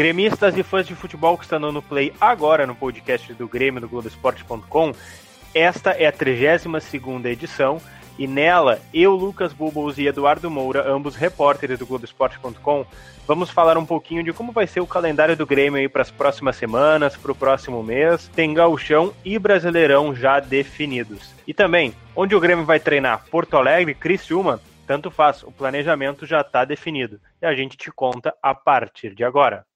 Gremistas e fãs de futebol que estão no play agora no podcast do Grêmio do Globoesporte.com, esta é a 32 edição e nela, eu, Lucas Bubbles e Eduardo Moura, ambos repórteres do Globoesporte.com, vamos falar um pouquinho de como vai ser o calendário do Grêmio aí para as próximas semanas, para o próximo mês. Tem gauchão e brasileirão já definidos. E também, onde o Grêmio vai treinar? Porto Alegre, Criciúma? Tanto faz, o planejamento já está definido. E a gente te conta a partir de agora.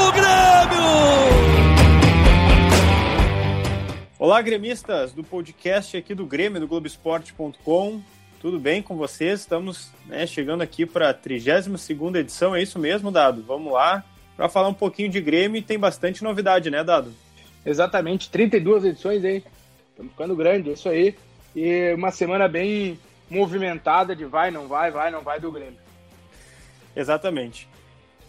do Grêmio! Olá, gremistas do podcast aqui do Grêmio, do Globoesporte.com. Tudo bem com vocês? Estamos né, chegando aqui para a 32 edição, é isso mesmo, Dado? Vamos lá para falar um pouquinho de Grêmio e tem bastante novidade, né, Dado? Exatamente, 32 edições aí. Estamos ficando grande, é isso aí. E uma semana bem movimentada de vai, não vai, vai, não vai do Grêmio. Exatamente.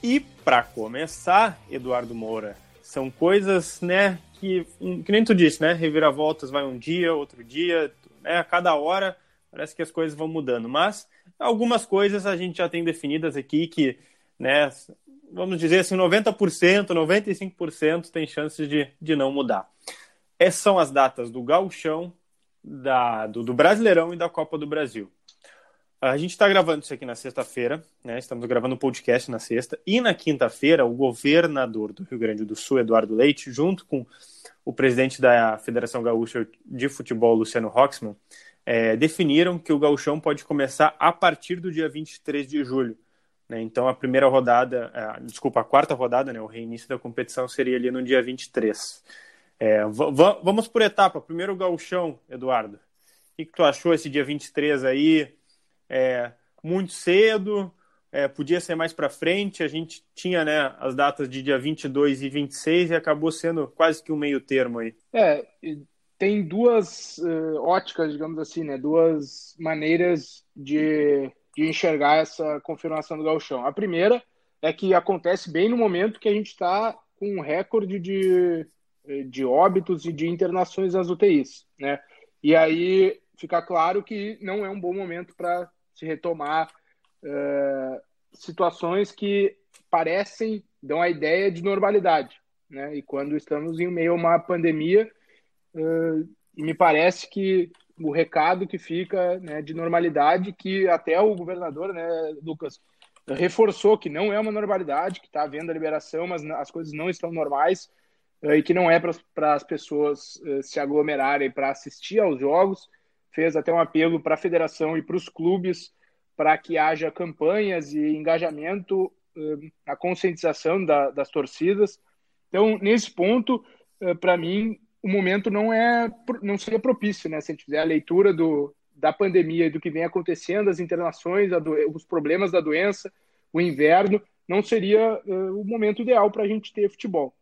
E para começar, Eduardo Moura, são coisas, né, que, que nem tu disse, né? Reviravoltas vai um dia, outro dia, né? A cada hora parece que as coisas vão mudando. Mas algumas coisas a gente já tem definidas aqui que, né? Vamos dizer assim, 90%, 95% tem chances de, de não mudar. Essas são as datas do Gauchão, da, do, do Brasileirão e da Copa do Brasil. A gente está gravando isso aqui na sexta-feira, né? Estamos gravando o um podcast na sexta. E na quinta-feira, o governador do Rio Grande do Sul, Eduardo Leite, junto com o presidente da Federação Gaúcha de Futebol, Luciano Roxman, é, definiram que o gauchão pode começar a partir do dia 23 de julho. Né? Então, a primeira rodada, a, desculpa, a quarta rodada, né? o reinício da competição seria ali no dia 23. É, vamos por etapa. Primeiro o gauchão, Eduardo. O que, que tu achou esse dia 23 aí? É, muito cedo, é, podia ser mais para frente. A gente tinha né, as datas de dia 22 e 26 e acabou sendo quase que um meio termo aí. É, tem duas uh, óticas, digamos assim, né, duas maneiras de, de enxergar essa confirmação do gauchão. A primeira é que acontece bem no momento que a gente está com um recorde de, de óbitos e de internações nas UTIs, né? E aí fica claro que não é um bom momento para se retomar uh, situações que parecem, dão a ideia de normalidade. Né? E quando estamos em meio a uma pandemia, uh, me parece que o recado que fica né, de normalidade, que até o governador, né, Lucas, reforçou que não é uma normalidade, que está havendo a liberação, mas as coisas não estão normais uh, e que não é para as pessoas se aglomerarem para assistir aos jogos, fez até um apelo para a federação e para os clubes para que haja campanhas e engajamento na conscientização da, das torcidas. Então, nesse ponto, para mim, o momento não é não seria propício, né? Se a gente fizer a leitura do, da pandemia e do que vem acontecendo, as internações, os problemas da doença, o inverno, não seria uh, o momento ideal para a gente ter futebol.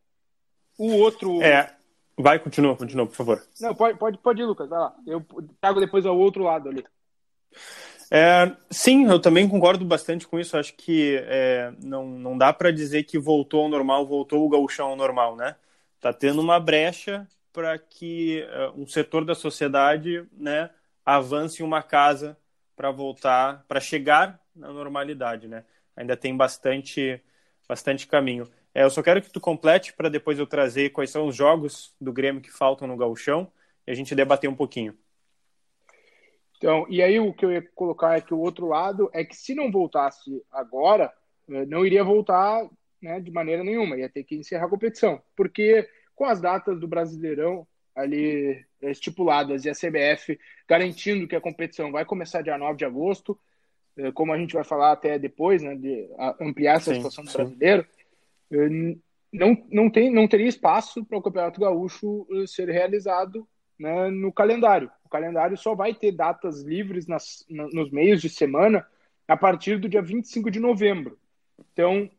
O outro. É, Vai, continua, continua, por favor. Não, pode, pode, pode ir, Lucas, vai lá. Eu trago depois ao outro lado ali. É, sim, eu também concordo bastante com isso. Acho que é, não, não dá para dizer que voltou ao normal, voltou o gauchão ao normal, né? Tá tendo uma brecha para que uh, um setor da sociedade, né, avance uma casa para voltar, para chegar na normalidade, né? Ainda tem bastante, bastante caminho. É, eu só quero que tu complete para depois eu trazer quais são os jogos do Grêmio que faltam no gauchão e a gente debater um pouquinho. Então, e aí o que eu ia colocar é que o outro lado é que se não voltasse agora, é, não iria voltar né, de maneira nenhuma, ia ter que encerrar a competição, porque com as datas do Brasileirão ali estipuladas e a CBF garantindo que a competição vai começar dia 9 de agosto, é, como a gente vai falar até depois, né, de ampliar essa sim, situação do sim. brasileiro, não, não, tem, não teria espaço para o Campeonato Gaúcho eh, ser realizado né, no calendário. O calendário só vai ter datas livres nas, nos meios de semana a partir do dia 25 de novembro. Então,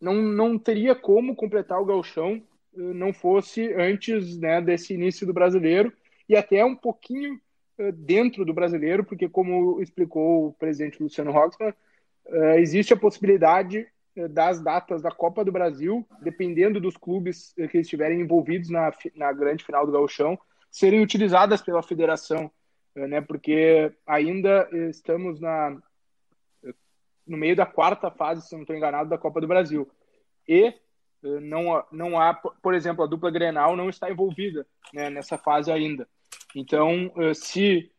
não, não teria como completar o galchão não fosse antes né, desse início do brasileiro e até um pouquinho dentro do brasileiro, porque como explicou o presidente Luciano Roxman, existe a possibilidade das datas da Copa do Brasil, dependendo dos clubes que estiverem envolvidos na, na grande final do gauchão, serem utilizadas pela federação, né, porque ainda estamos na, no meio da quarta fase, se não estou enganado, da Copa do Brasil. E não, não há, por exemplo, a dupla Grenal não está envolvida né, nessa fase ainda. Então, se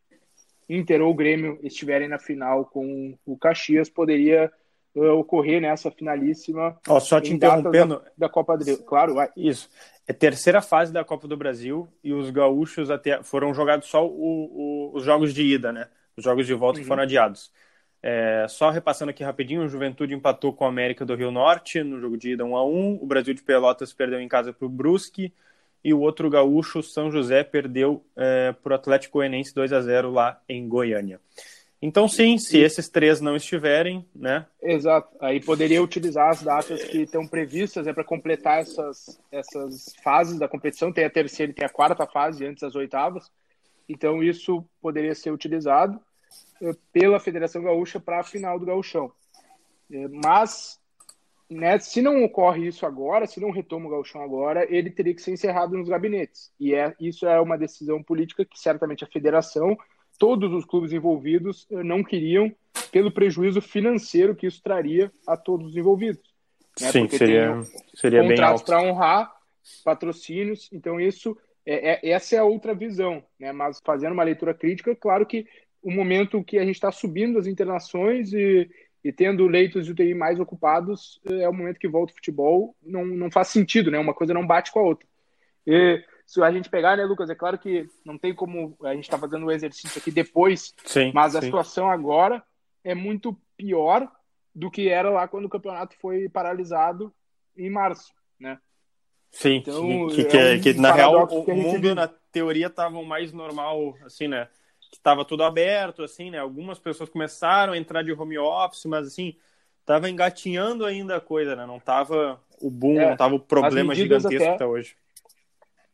Inter ou Grêmio estiverem na final com o Caxias, poderia ocorrer nessa finalíssima. Oh, só te interrompendo. Da, da Copa do Brasil. Claro, vai. Isso. É terceira fase da Copa do Brasil e os gaúchos até foram jogados só o, o, os jogos de ida, né? Os jogos de volta uhum. que foram adiados. É, só repassando aqui rapidinho, o Juventude empatou com a América do Rio Norte no jogo de ida 1 a 1 o Brasil de Pelotas perdeu em casa para o Brusque e o outro gaúcho, São José, perdeu é, para o Atlético Goianense 2 a 0 lá em Goiânia. Então, sim, se esses três não estiverem, né? Exato. Aí poderia utilizar as datas que estão previstas é para completar essas, essas fases da competição. Tem a terceira e tem a quarta fase antes das oitavas. Então, isso poderia ser utilizado eh, pela Federação Gaúcha para a final do Gauchão. Eh, mas, né, se não ocorre isso agora, se não retoma o Gauchão agora, ele teria que ser encerrado nos gabinetes. E é, isso é uma decisão política que certamente a federação, todos os clubes envolvidos eh, não queriam, pelo prejuízo financeiro que isso traria a todos os envolvidos. Né? Sim, Porque seria, seria bem contratos para honrar, patrocínios, então isso é, é, essa é a outra visão, né? Mas fazendo uma leitura crítica, claro que o momento que a gente está subindo as internações e, e tendo leitos de UTI mais ocupados, é o momento que volta o futebol. Não, não faz sentido, né? Uma coisa não bate com a outra. E se a gente pegar, né, Lucas, é claro que não tem como a gente está fazendo o exercício aqui depois, sim, mas a sim. situação agora é muito pior do que era lá quando o campeonato foi paralisado em março, né? Sim, então, que, que, é um que na real o mundo na teoria estava mais normal, assim, né? que estava tudo aberto, assim, né? Algumas pessoas começaram a entrar de home office, mas assim, tava engatinhando ainda a coisa, né? Não tava o boom, é, não tava o problema gigantesco até, que tá hoje.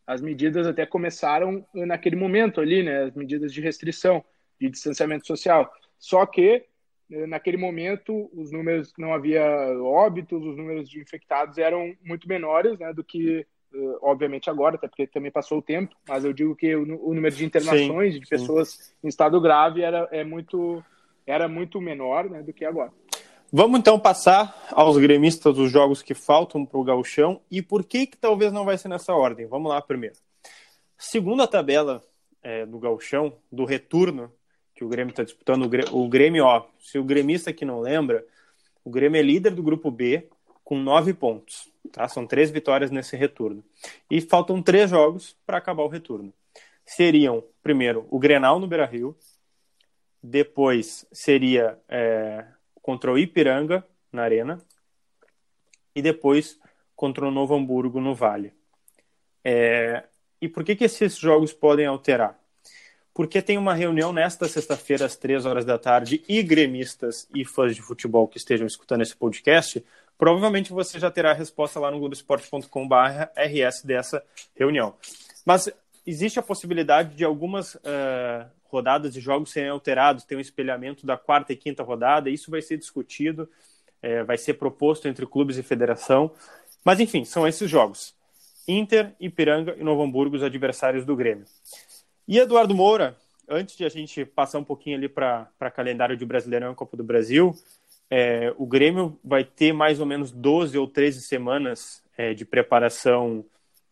As medidas até começaram naquele momento ali, né? As medidas de restrição, de distanciamento social. Só que eh, naquele momento os números não havia óbitos, os números de infectados eram muito menores, né, do que uh, obviamente agora, até porque também passou o tempo, mas eu digo que o, o número de internações sim, de pessoas sim. em estado grave era, é muito, era muito menor né, do que agora. Vamos então passar aos gremistas dos jogos que faltam para o gauchão e por que que talvez não vai ser nessa ordem. Vamos lá primeiro. Segundo a tabela é, do gauchão, do retorno que o Grêmio está disputando, o Grêmio, ó, se o gremista que não lembra, o Grêmio é líder do grupo B com nove pontos. Tá? São três vitórias nesse retorno. E faltam três jogos para acabar o retorno. Seriam, primeiro, o Grenal no Beira Rio, depois seria é, contra o Ipiranga na Arena, e depois contra o Novo Hamburgo no Vale. É, e por que, que esses jogos podem alterar? Porque tem uma reunião nesta sexta-feira, às três horas da tarde, e gremistas e fãs de futebol que estejam escutando esse podcast provavelmente você já terá a resposta lá no globoesporte.com/rs dessa reunião. Mas existe a possibilidade de algumas uh, rodadas de jogos serem alterados, ter um espelhamento da quarta e quinta rodada, isso vai ser discutido, é, vai ser proposto entre clubes e federação. Mas enfim, são esses jogos. Inter, Ipiranga e Novo Hamburgo, os adversários do Grêmio. E Eduardo Moura, antes de a gente passar um pouquinho ali para calendário de Brasileirão e Copa do Brasil, é, o Grêmio vai ter mais ou menos 12 ou 13 semanas é, de preparação,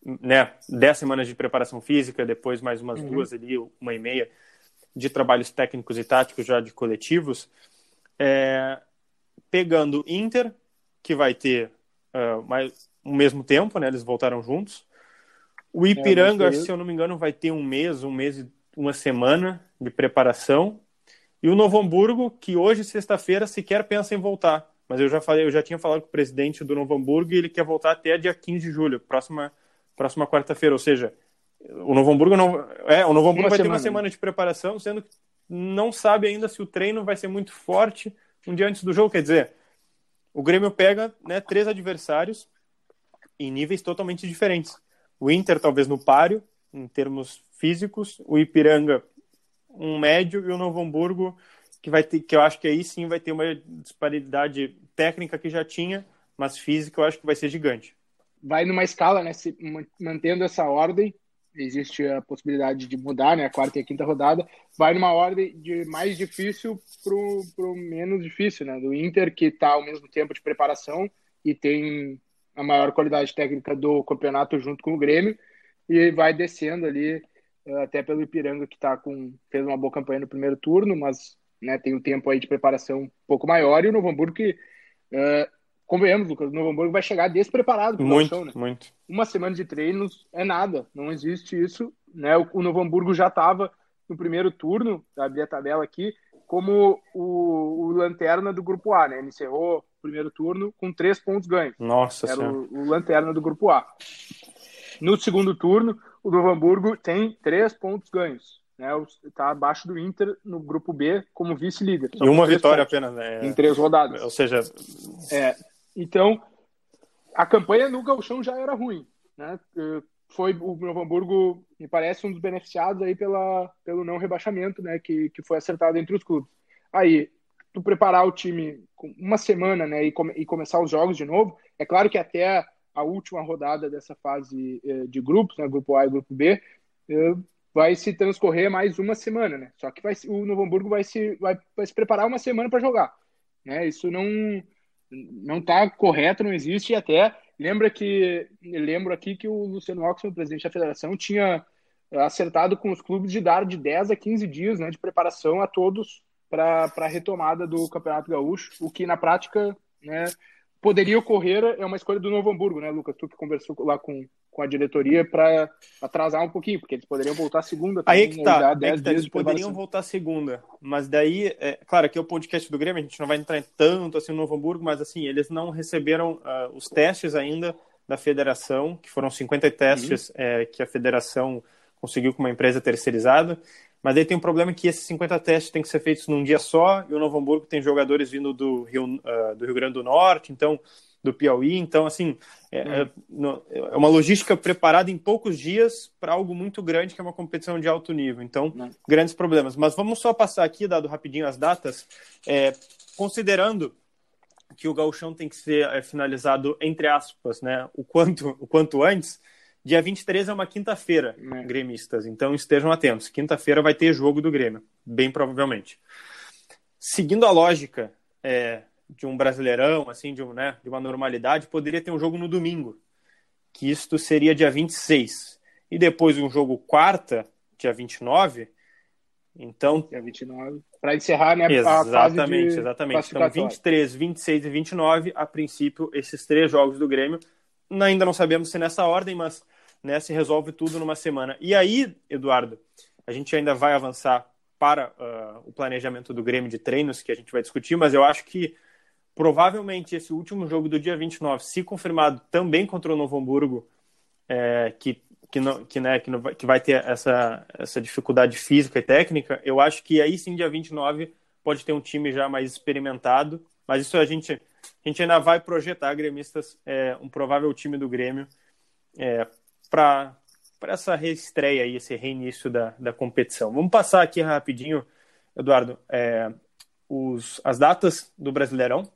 né? 10 semanas de preparação física, depois mais umas uhum. duas ali, uma e meia, de trabalhos técnicos e táticos já de coletivos. É, pegando Inter, que vai ter uh, mais o mesmo tempo, né? Eles voltaram juntos. O é, Ipiranga, se eu não me engano, vai ter um mês, um mês, uma semana de preparação. E o Novo Hamburgo, que hoje, sexta-feira, sequer pensa em voltar. Mas eu já falei, eu já tinha falado com o presidente do Novo Hamburgo e ele quer voltar até dia 15 de julho, próxima, próxima quarta-feira. Ou seja, o Novo Hamburgo não. É, o Novo Hamburgo uma vai semana. ter uma semana de preparação, sendo que não sabe ainda se o treino vai ser muito forte um dia antes do jogo. Quer dizer, o Grêmio pega né, três adversários em níveis totalmente diferentes. O Inter, talvez no páreo, em termos físicos, o Ipiranga, um médio, e o Novo Hamburgo, que vai ter, que eu acho que aí sim vai ter uma disparidade técnica que já tinha, mas física eu acho que vai ser gigante. Vai numa escala, né? Se, mantendo essa ordem, existe a possibilidade de mudar, né? A quarta e a quinta rodada, vai numa ordem de mais difícil pro, pro menos difícil, né? Do Inter, que está ao mesmo tempo de preparação e tem a maior qualidade técnica do campeonato junto com o Grêmio, e vai descendo ali eh, até pelo Ipiranga, que tá com, fez uma boa campanha no primeiro turno, mas né, tem um tempo aí de preparação um pouco maior, e o Novo Hamburgo que, uh, convenhamos, Lucas, o Novo Hamburgo vai chegar despreparado para muito, né? muito. Uma semana de treinos é nada, não existe isso, né, o, o Novo Hamburgo já estava no primeiro turno, abri a tabela aqui, como o, o, lanterna do grupo A, né, ele encerrou o primeiro turno com três pontos ganhos. Nossa Era o, o lanterna do grupo A. No segundo turno, o Novo Hamburgo tem três pontos ganhos né, está abaixo do Inter no grupo B como vice-líder. E uma vitória pontos, apenas, né? Em três rodadas. Ou seja, é, então a campanha no Gauchão já era ruim, né? Foi o Novo Hamburgo, me parece, um dos beneficiados aí pela, pelo não rebaixamento, né? Que, que foi acertado entre os clubes. Aí, tu preparar o time com uma semana, né? E, come, e começar os jogos de novo. É claro que até a última rodada dessa fase eh, de grupos, né? Grupo A e Grupo B, eh, vai se transcorrer mais uma semana, né? Só que vai, o Novo Hamburgo vai se, vai, vai se preparar uma semana para jogar, né? Isso não não está correto, não existe. E até lembra que lembro aqui que o Luciano Oxman, presidente da federação, tinha acertado com os clubes de dar de 10 a 15 dias né, de preparação a todos para a retomada do Campeonato Gaúcho, o que na prática né, poderia ocorrer é uma escolha do Novo Hamburgo, né, Lucas? Tu que conversou lá com, com a diretoria para atrasar um pouquinho, porque eles poderiam voltar segunda. Também, Aí que tá, é que tá eles poderiam voltar segunda, mas daí, é, claro, aqui é o podcast do Grêmio, a gente não vai entrar tanto assim no Novo Hamburgo, mas assim, eles não receberam uh, os testes ainda da federação, que foram 50 testes uhum. é, que a federação conseguiu com uma empresa terceirizada, mas aí tem um problema que esses 50 testes têm que ser feitos num dia só, e o Novo Hamburgo tem jogadores vindo do Rio, uh, do Rio Grande do Norte, então do Piauí. Então, assim, é, hum. é, é uma logística preparada em poucos dias para algo muito grande, que é uma competição de alto nível. Então, hum. grandes problemas. Mas vamos só passar aqui, dado rapidinho as datas, é, considerando que o gauchão tem que ser é, finalizado, entre aspas, né, o quanto, o quanto antes, dia 23 é uma quinta-feira, hum. gremistas. Então, estejam atentos. Quinta-feira vai ter jogo do Grêmio, bem provavelmente. Seguindo a lógica é, de um brasileirão, assim, de, um, né, de uma normalidade, poderia ter um jogo no domingo, que isto seria dia 26. E depois um jogo quarta, dia 29. Então. Dia 29. Para encerrar, né? Exatamente, exatamente. Então, 23, 26 e 29, a princípio, esses três jogos do Grêmio. Ainda não sabemos se nessa ordem, mas né, se resolve tudo numa semana. E aí, Eduardo, a gente ainda vai avançar para uh, o planejamento do Grêmio de treinos, que a gente vai discutir, mas eu acho que provavelmente esse último jogo do dia 29, se confirmado também contra o Novo Hamburgo, é, que, que, não, que, né, que, não vai, que vai ter essa, essa dificuldade física e técnica, eu acho que aí sim, dia 29, pode ter um time já mais experimentado, mas isso a gente, a gente ainda vai projetar, gremistas, é, um provável time do Grêmio é, para essa reestreia aí, esse reinício da, da competição. Vamos passar aqui rapidinho, Eduardo, é, os, as datas do Brasileirão,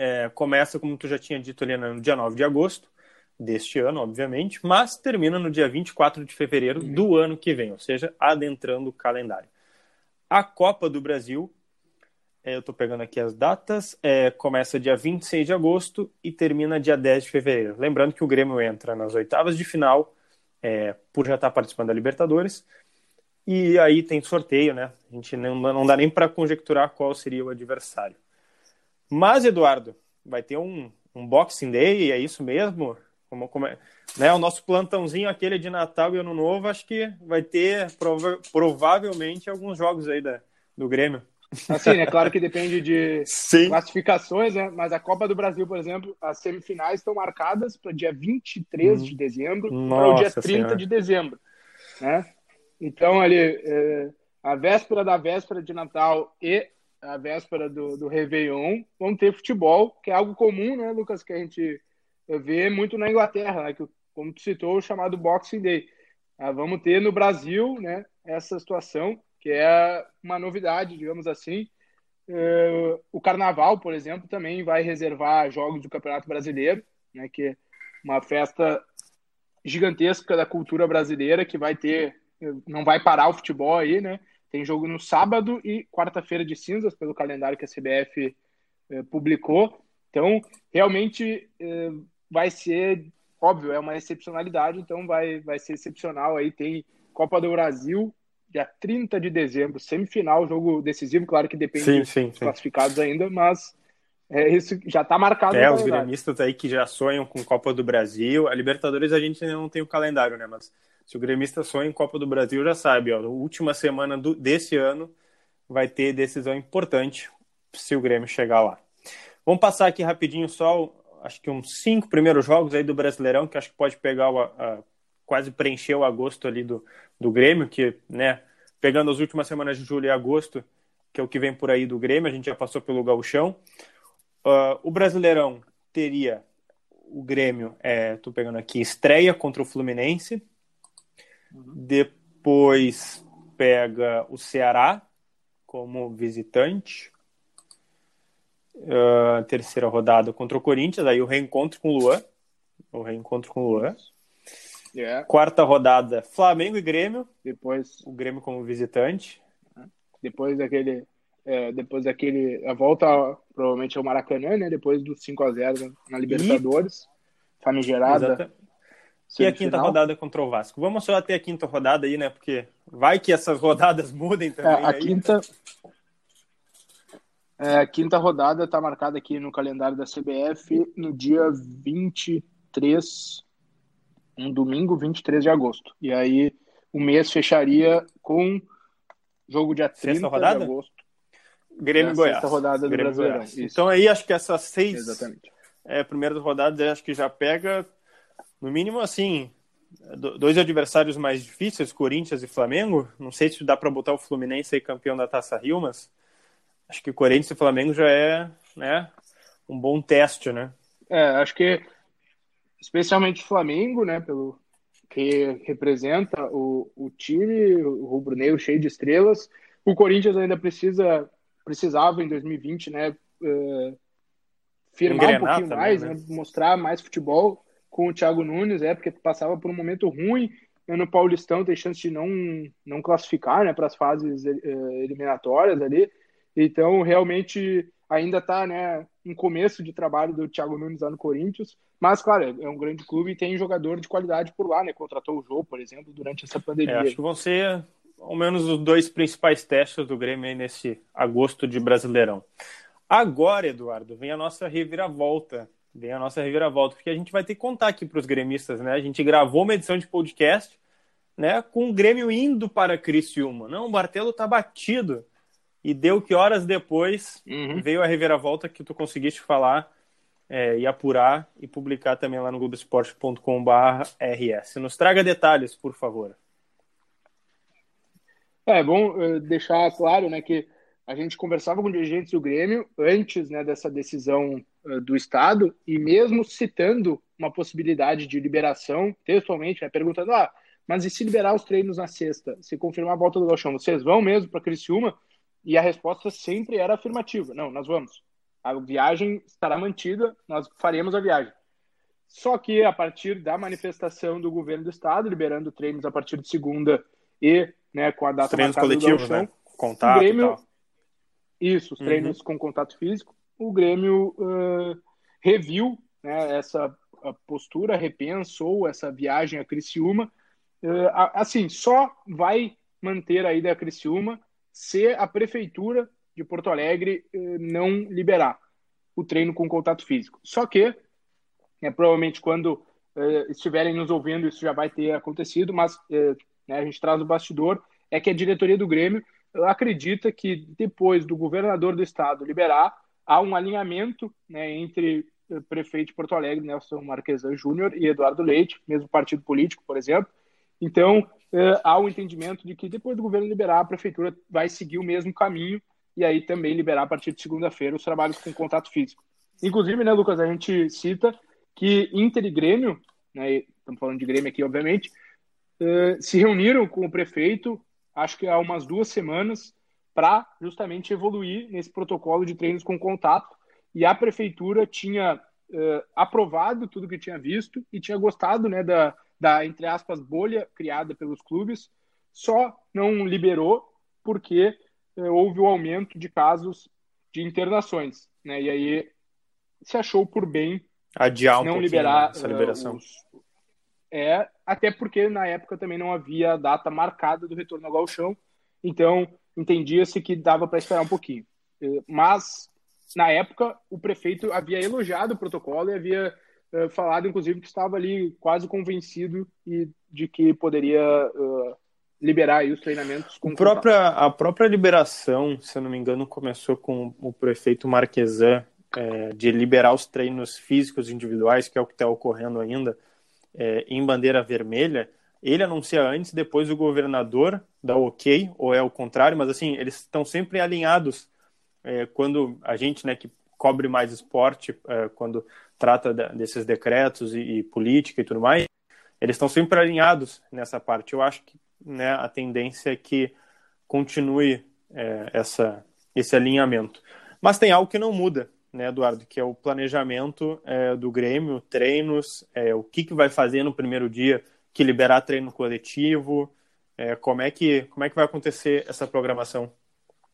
é, começa, como tu já tinha dito, ali no dia 9 de agosto deste ano, obviamente, mas termina no dia 24 de fevereiro do ano que vem, ou seja, adentrando o calendário. A Copa do Brasil, é, eu estou pegando aqui as datas, é, começa dia 26 de agosto e termina dia 10 de fevereiro. Lembrando que o Grêmio entra nas oitavas de final, é, por já estar participando da Libertadores, e aí tem sorteio, né? A gente não, não dá nem para conjecturar qual seria o adversário. Mas, Eduardo, vai ter um, um Boxing Day, é isso mesmo? Como, como é, né, o nosso plantãozinho aquele de Natal e Ano Novo, acho que vai ter prova provavelmente alguns jogos aí da, do Grêmio. Assim, é claro que depende de Sim. classificações, né? Mas a Copa do Brasil, por exemplo, as semifinais estão marcadas para dia 23 hum. de dezembro para o dia 30 senhora. de dezembro, né? Então, ali, é, a véspera da véspera de Natal e a véspera do, do Réveillon, vamos ter futebol, que é algo comum, né, Lucas, que a gente vê muito na Inglaterra, né, que, como tu citou, o chamado Boxing Day. Ah, vamos ter no Brasil, né, essa situação, que é uma novidade, digamos assim. Uh, o Carnaval, por exemplo, também vai reservar jogos do Campeonato Brasileiro, né, que é uma festa gigantesca da cultura brasileira que vai ter, não vai parar o futebol aí, né? Tem jogo no sábado e quarta-feira de cinzas, pelo calendário que a CBF eh, publicou. Então, realmente eh, vai ser, óbvio, é uma excepcionalidade, então vai, vai ser excepcional. Aí tem Copa do Brasil, dia 30 de dezembro, semifinal, jogo decisivo, claro que depende sim, sim, dos classificados ainda, mas é, isso já está marcado. É, os gremistas aí que já sonham com Copa do Brasil. A Libertadores a gente ainda não tem o calendário, né? Mas se o gremista sonha em Copa do Brasil, já sabe, ó, última semana do, desse ano vai ter decisão importante se o Grêmio chegar lá. Vamos passar aqui rapidinho só, acho que uns cinco primeiros jogos aí do Brasileirão, que acho que pode pegar o, a, quase preencher o agosto ali do, do Grêmio, que, né, pegando as últimas semanas de julho e agosto, que é o que vem por aí do Grêmio, a gente já passou pelo gauchão. Uh, o Brasileirão teria o Grêmio, é, tô pegando aqui, estreia contra o Fluminense, depois pega o Ceará como visitante. Uh, terceira rodada contra o Corinthians, aí o reencontro com o Luan. O reencontro com o Luan. Yeah. Quarta rodada, Flamengo e Grêmio. Depois. O Grêmio como visitante. Depois daquele. É, depois daquele. A volta provavelmente ao Maracanã, né? Depois do 5 a 0 na Libertadores. E... Famigerada. Exatamente e a quinta rodada contra o Vasco. Vamos só até a quinta rodada aí, né? Porque vai que essas rodadas mudem também. É, a aí. quinta. É, a quinta rodada está marcada aqui no calendário da CBF no dia 23, um domingo, 23 de agosto. E aí o mês fecharia com jogo dia 30 sexta rodada? de agosto. Grêmio é, Goiás. Sexta rodada do Grêmio Brasileirão. Então aí acho que essas seis Exatamente. É, primeiras rodadas acho que já pega no mínimo, assim, dois adversários mais difíceis, Corinthians e Flamengo. Não sei se dá para botar o Fluminense aí campeão da Taça Rio, mas acho que Corinthians e Flamengo já é, né, um bom teste, né? É, acho que especialmente o Flamengo, né, pelo que representa o, o time, o rubro-negro cheio de estrelas. O Corinthians ainda precisa precisava em 2020, né, uh, firmar Engrenar um pouquinho também, mais, né? Né, mostrar mais futebol com o Thiago Nunes, é porque passava por um momento ruim né, no Paulistão, tem chance de não, não classificar né, para as fases eh, eliminatórias ali. Então, realmente, ainda está né, um começo de trabalho do Thiago Nunes lá no Corinthians. Mas, claro, é um grande clube e tem jogador de qualidade por lá, né? Contratou o Jô, por exemplo, durante essa pandemia. É, acho que vão ser ao menos os dois principais testes do Grêmio aí nesse agosto de Brasileirão. Agora, Eduardo, vem a nossa reviravolta Vem a nossa reviravolta, porque a gente vai ter que contar aqui para os gremistas, né? A gente gravou uma edição de podcast, né? Com o Grêmio indo para Criciúma. Não, o Bartelo tá batido. E deu que horas depois uhum. veio a reviravolta que tu conseguiste falar é, e apurar e publicar também lá no globoesporte.com.br/rs. Nos traga detalhes, por favor. É bom uh, deixar claro, né, que a gente conversava com dirigentes do Grêmio antes, né, dessa decisão do Estado e mesmo citando uma possibilidade de liberação, textualmente, né, perguntando, ah, mas e se liberar os treinos na sexta, se confirmar a volta do Galchão, vocês vão mesmo para Criciúma? E a resposta sempre era afirmativa, não, nós vamos. A viagem estará mantida, nós faremos a viagem. Só que a partir da manifestação do governo do estado, liberando treinos a partir de segunda e né, com a data treinos coletivos, né? Contato o Grêmio, isso, os treinos uhum. com contato físico, o Grêmio uh, reviu né, essa postura, repensou essa viagem a Criciúma. Uh, assim, só vai manter a ida a Criciúma se a prefeitura de Porto Alegre uh, não liberar o treino com contato físico. Só que, né, provavelmente quando estiverem nos ouvindo, isso já vai ter acontecido, mas né, a gente traz o bastidor, é que a diretoria do Grêmio acredita que depois do governador do estado liberar, há um alinhamento né, entre o eh, prefeito de Porto Alegre, Nelson Marquesan Júnior, e Eduardo Leite, mesmo partido político, por exemplo. Então, eh, há o um entendimento de que depois do governo liberar, a prefeitura vai seguir o mesmo caminho e aí também liberar a partir de segunda-feira os trabalhos com contato físico. Inclusive, né, Lucas, a gente cita que Inter e Grêmio, né, estamos falando de Grêmio aqui, obviamente, uh, se reuniram com o prefeito, acho que há umas duas semanas, para justamente evoluir nesse protocolo de treinos com contato. E a prefeitura tinha uh, aprovado tudo que tinha visto e tinha gostado né, da, da, entre aspas, bolha criada pelos clubes, só não liberou porque uh, houve o aumento de casos de internações. Né? E aí se achou por bem adiar um não liberar essa liberação. Uh, os... É, até porque na época também não havia data marcada do retorno ao galchão, então entendia-se que dava para esperar um pouquinho. Mas na época o prefeito havia elogiado o protocolo e havia uh, falado, inclusive, que estava ali quase convencido e de que poderia uh, liberar os treinamentos. Com própria, a própria liberação, se eu não me engano, começou com o prefeito Marquesan é, de liberar os treinos físicos individuais, que é o que está ocorrendo ainda, é, em bandeira vermelha. Ele anuncia antes, depois o governador dá ok, ou é o contrário, mas assim, eles estão sempre alinhados. É, quando a gente, né, que cobre mais esporte, é, quando trata desses decretos e, e, política e tudo mais, eles estão sempre alinhados nessa parte. Eu acho que né, a tendência é que continue é, essa, esse alinhamento. Mas tem algo que não muda, né, Eduardo, que é o planejamento é, do Grêmio, treinos, é, o que, que vai fazer no primeiro dia, que liberar treino coletivo, é, como, é que, como é que vai acontecer essa programação?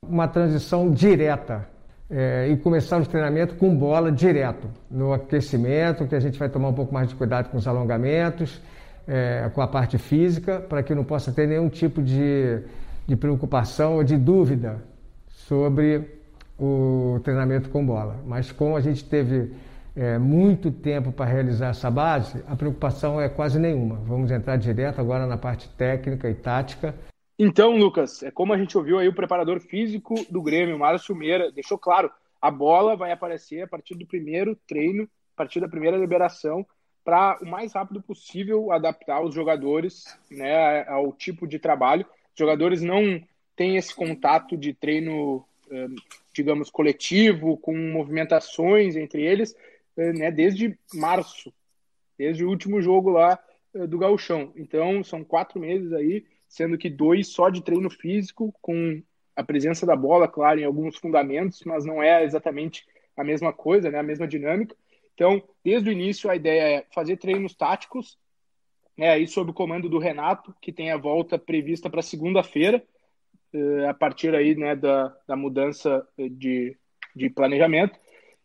Uma transição direta é, e começar o treinamento com bola direto, no aquecimento, que a gente vai tomar um pouco mais de cuidado com os alongamentos, é, com a parte física, para que não possa ter nenhum tipo de, de preocupação ou de dúvida sobre o treinamento com bola. Mas como a gente teve é, muito tempo para realizar essa base, a preocupação é quase nenhuma. Vamos entrar direto agora na parte técnica e tática. Então, Lucas, é como a gente ouviu aí o preparador físico do Grêmio, Márcio Meira, deixou claro, a bola vai aparecer a partir do primeiro treino, a partir da primeira liberação, para o mais rápido possível adaptar os jogadores né, ao tipo de trabalho. Os jogadores não têm esse contato de treino digamos, coletivo, com movimentações entre eles, né, desde março, desde o último jogo lá do Gauchão. Então, são quatro meses aí, sendo que dois só de treino físico, com a presença da bola, claro, em alguns fundamentos, mas não é exatamente a mesma coisa, né, a mesma dinâmica. Então, desde o início, a ideia é fazer treinos táticos, né, aí sob o comando do Renato, que tem a volta prevista para segunda-feira, a partir aí, né, da, da mudança de, de planejamento.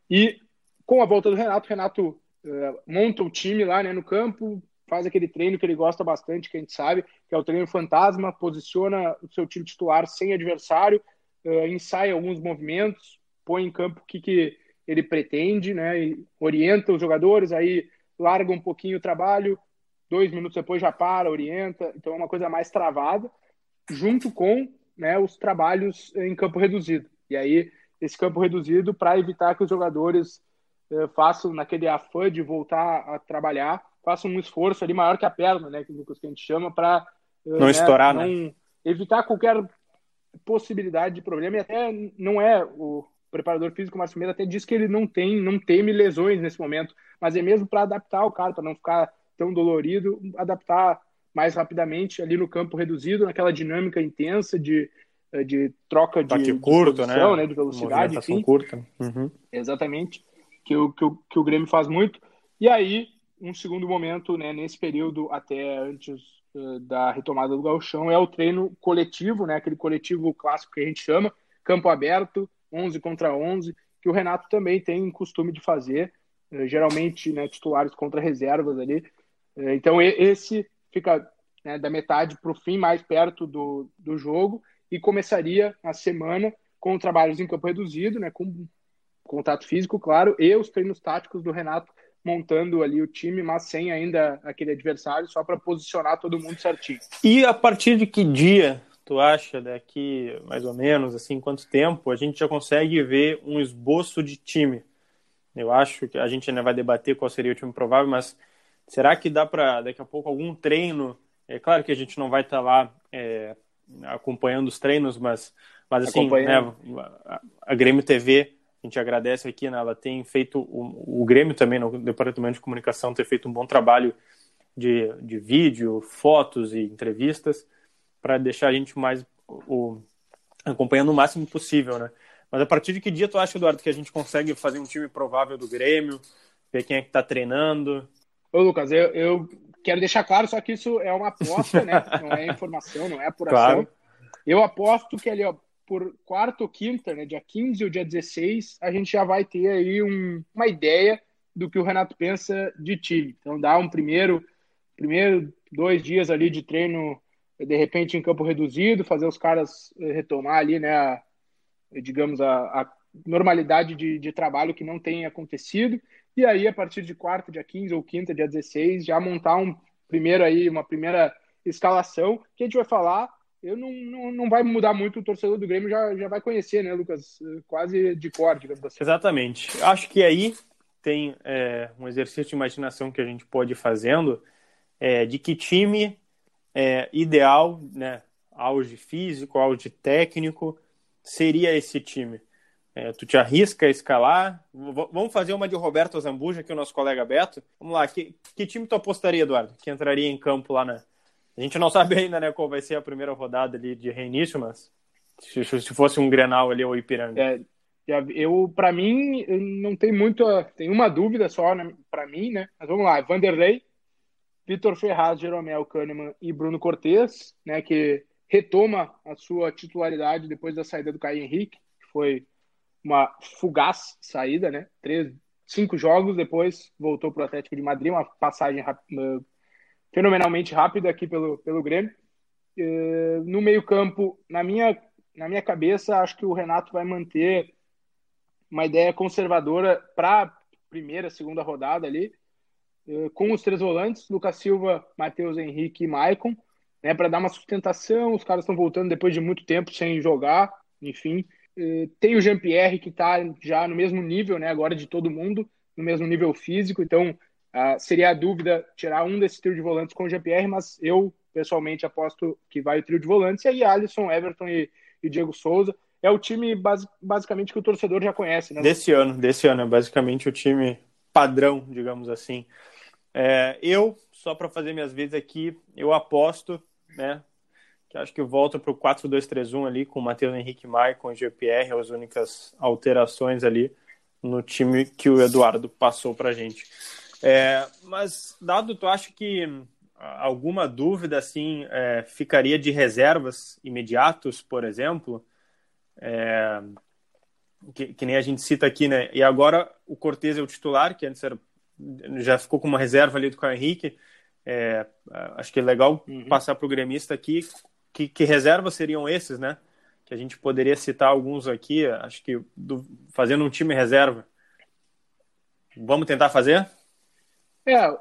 E com a volta do Renato, Renato uh, monta o time lá né, no campo, faz aquele treino que ele gosta bastante, que a gente sabe, que é o treino fantasma, posiciona o seu time titular sem adversário, uh, ensaia alguns movimentos, põe em campo o que, que ele pretende, né, orienta os jogadores, aí larga um pouquinho o trabalho, dois minutos depois já para, orienta, então é uma coisa mais travada, junto com né, os trabalhos em campo reduzido. E aí, esse campo reduzido, para evitar que os jogadores façam, naquele afã de voltar a trabalhar, façam um esforço ali maior que a perna, né, que, a gente chama, para eh, não né, estourar, não né? evitar qualquer possibilidade de problema. E até não é o preparador físico Márcio Meira até diz que ele não tem, não teme lesões nesse momento, mas é mesmo para adaptar o cara, para não ficar tão dolorido, adaptar mais rapidamente ali no campo reduzido, naquela dinâmica intensa de, eh, de troca de, de curto, posição, né? né? De velocidade, enfim. curta. Uhum. Exatamente. Que o, que, o, que o Grêmio faz muito. E aí, um segundo momento, né, nesse período até antes uh, da retomada do galchão, é o treino coletivo, né? Aquele coletivo clássico que a gente chama, campo aberto, 11 contra 11, que o Renato também tem costume de fazer, uh, geralmente, né, titulares contra reservas ali. Uh, então, esse fica né, da metade para o fim, mais perto do, do jogo, e começaria a semana com trabalhos em campo reduzido, né, com contato físico, claro, e os treinos táticos do Renato montando ali o time, mas sem ainda aquele adversário, só para posicionar todo mundo certinho. E a partir de que dia tu acha daqui mais ou menos assim quanto tempo a gente já consegue ver um esboço de time? Eu acho que a gente ainda vai debater qual seria o time provável, mas Será que dá para daqui a pouco algum treino? É claro que a gente não vai estar tá lá é, acompanhando os treinos, mas, mas assim, né, a, a Grêmio TV, a gente agradece aqui, né, ela tem feito, o, o Grêmio também, no Departamento de Comunicação, tem feito um bom trabalho de, de vídeo, fotos e entrevistas para deixar a gente mais o, acompanhando o máximo possível, né? Mas a partir de que dia tu acha, Eduardo, que a gente consegue fazer um time provável do Grêmio, ver quem é que está treinando? Ô, Lucas, eu, eu quero deixar claro só que isso é uma aposta, né? Não é informação, não é apuração. Claro. Eu aposto que ali, ó, por quarta ou quinta, né, dia 15 ou dia 16, a gente já vai ter aí um, uma ideia do que o Renato pensa de time. Então dá um primeiro, primeiro dois dias ali de treino, de repente em campo reduzido, fazer os caras eh, retomar ali, né, a, digamos, a, a normalidade de, de trabalho que não tem acontecido. E aí, a partir de quarta, dia 15 ou quinta, dia 16, já montar um primeiro aí, uma primeira escalação, que a gente vai falar. Eu não, não, não vai mudar muito, o torcedor do Grêmio já, já vai conhecer, né, Lucas? Quase de cor, digamos assim. Exatamente. Acho que aí tem é, um exercício de imaginação que a gente pode ir fazendo é, de que time é, ideal, né, auge físico, auge técnico, seria esse time. É, tu te arrisca a escalar? V vamos fazer uma de Roberto Zambuja, que é o nosso colega Beto. Vamos lá, que, que time tu apostaria, Eduardo? Que entraria em campo lá na. A gente não sabe ainda né, qual vai ser a primeira rodada ali de reinício, mas se, se fosse um Grenal ali ou Ipiranga. É, eu, para mim, não tem muito. Tem uma dúvida só né, para mim, né? Mas vamos lá: Vanderlei, Vitor Ferraz, Jeromel Kahneman e Bruno Cortes, né? Que retoma a sua titularidade depois da saída do Caio Henrique, que foi uma fugaz saída, né? Três, cinco jogos depois voltou para o Atlético de Madrid, uma passagem fenomenalmente rápida aqui pelo, pelo Grêmio. Uh, no meio campo, na minha, na minha cabeça, acho que o Renato vai manter uma ideia conservadora para primeira, segunda rodada ali, uh, com os três volantes, Lucas Silva, Matheus Henrique e Maicon, né, para dar uma sustentação, os caras estão voltando depois de muito tempo sem jogar, enfim, eh, tem o Jean-Pierre que está já no mesmo nível, né, agora de todo mundo, no mesmo nível físico, então uh, seria a dúvida tirar um desse trio de volantes com o Jean-Pierre, mas eu pessoalmente aposto que vai o trio de volantes, e aí Alisson, Everton e, e Diego Souza. É o time base, basicamente que o torcedor já conhece, né? Desse ano, desse ano, é basicamente o time padrão, digamos assim. É, eu, só para fazer minhas vezes aqui, eu aposto, né, que acho que volta para o 4-2-3-1 ali, com o Matheus Henrique Maicon e GPR, as únicas alterações ali no time que o Eduardo passou para gente. É, mas, Dado, tu acha que alguma dúvida assim é, ficaria de reservas imediatos, por exemplo? É, que, que, nem a gente cita aqui, né? E agora o Cortez é o titular, que antes era, já ficou com uma reserva ali do Caio Henrique. É, acho que é legal uhum. passar para o gremista aqui que, que reservas seriam esses, né? Que a gente poderia citar alguns aqui, acho que do, fazendo um time reserva. Vamos tentar fazer? É,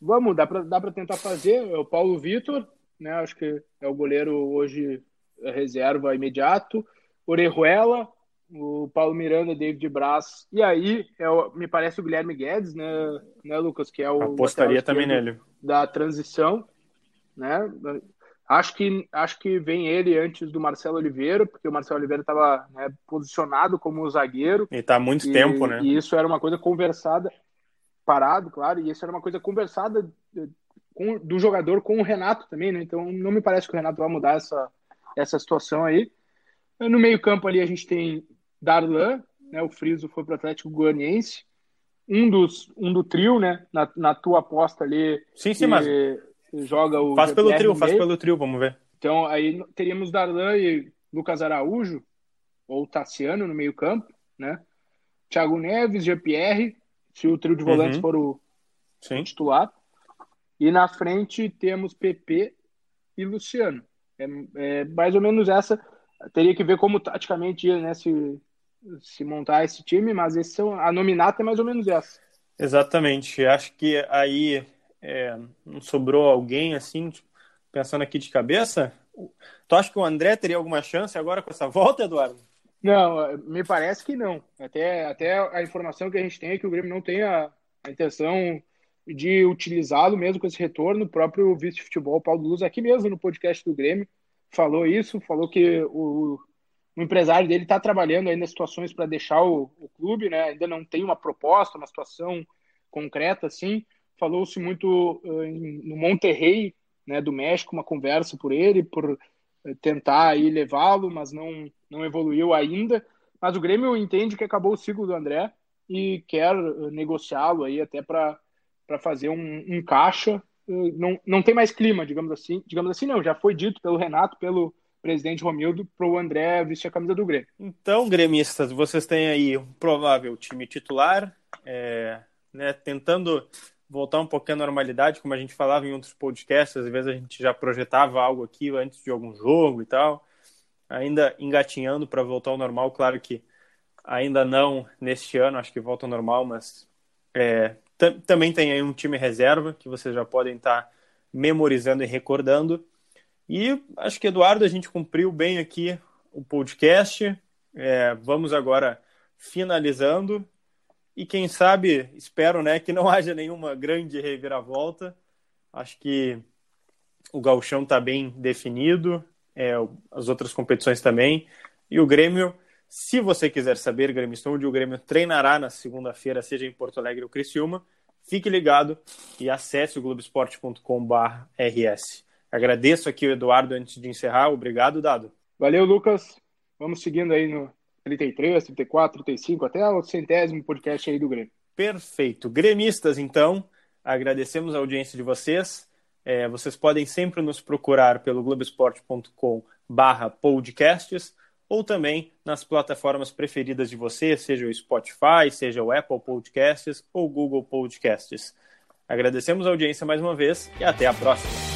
vamos, dá para dá tentar fazer. É o Paulo Vitor, né? Acho que é o goleiro hoje reserva imediato. Orejuela, o Paulo Miranda, David Braz. E aí, é o, me parece o Guilherme Guedes, né, né Lucas? Que é o. Apostaria também nele. Da transição, né? Acho que, acho que vem ele antes do Marcelo Oliveira, porque o Marcelo Oliveira estava né, posicionado como zagueiro. E está há muito e, tempo, né? E isso era uma coisa conversada, parado, claro, e isso era uma coisa conversada eh, com, do jogador com o Renato também, né? Então não me parece que o Renato vai mudar essa, essa situação aí. No meio-campo ali a gente tem Darlan, né? O Friso foi para o Atlético Goianiense. Um dos um do trio, né? Na, na tua aposta ali. Sim, sim, mas joga o. Faz pelo trio, faz pelo trio, vamos ver. Então aí teríamos Darlan e Lucas Araújo, ou Tassiano no meio-campo, né? Thiago Neves, Jean-Pierre, se o trio de volantes uhum. for o, Sim. titular. E na frente temos PP e Luciano. É, é, mais ou menos essa. Teria que ver como taticamente ia né, se, se montar esse time, mas esse são, a nominata é mais ou menos essa. Exatamente. Acho que aí é, não sobrou alguém assim, tipo, pensando aqui de cabeça? Tu acha que o André teria alguma chance agora com essa volta, Eduardo? Não, me parece que não. Até, até a informação que a gente tem é que o Grêmio não tem a, a intenção de utilizá-lo mesmo com esse retorno. O próprio vice-futebol, Paulo Luz, aqui mesmo no podcast do Grêmio, falou isso, falou que o, o empresário dele está trabalhando ainda situações para deixar o, o, clube, né? Ainda não tem uma proposta, uma situação concreta assim. Falou-se muito uh, em, no Monterrey, né, do México, uma conversa por ele, por tentar aí levá-lo, mas não não evoluiu ainda. Mas o Grêmio entende que acabou o ciclo do André e quer uh, negociá-lo aí até para fazer um, um caixa. não, não tem mais clima, digamos assim. Digamos assim, não. Já foi dito pelo Renato, pelo presidente Romildo para o André vestir a camisa do Grêmio. Então, gremistas, vocês têm aí um provável time titular, é, né, tentando voltar um pouquinho à normalidade, como a gente falava em outros podcasts, às vezes a gente já projetava algo aqui antes de algum jogo e tal, ainda engatinhando para voltar ao normal, claro que ainda não neste ano, acho que volta ao normal, mas é, também tem aí um time reserva que vocês já podem estar tá memorizando e recordando. E acho que, Eduardo, a gente cumpriu bem aqui o podcast. É, vamos agora finalizando. E quem sabe, espero né, que não haja nenhuma grande reviravolta. Acho que o gauchão está bem definido, é, as outras competições também. E o Grêmio, se você quiser saber, Grêmio onde o Grêmio treinará na segunda-feira, seja em Porto Alegre ou Criciúma, fique ligado e acesse o globesport.com.br/rs. Agradeço aqui o Eduardo antes de encerrar. Obrigado, Dado. Valeu, Lucas. Vamos seguindo aí no 33, 34, 35, até o centésimo podcast aí do Grêmio. Perfeito. Gremistas, então, agradecemos a audiência de vocês. É, vocês podem sempre nos procurar pelo globesport.com barra podcasts ou também nas plataformas preferidas de vocês, seja o Spotify, seja o Apple Podcasts ou Google Podcasts. Agradecemos a audiência mais uma vez e até a próxima.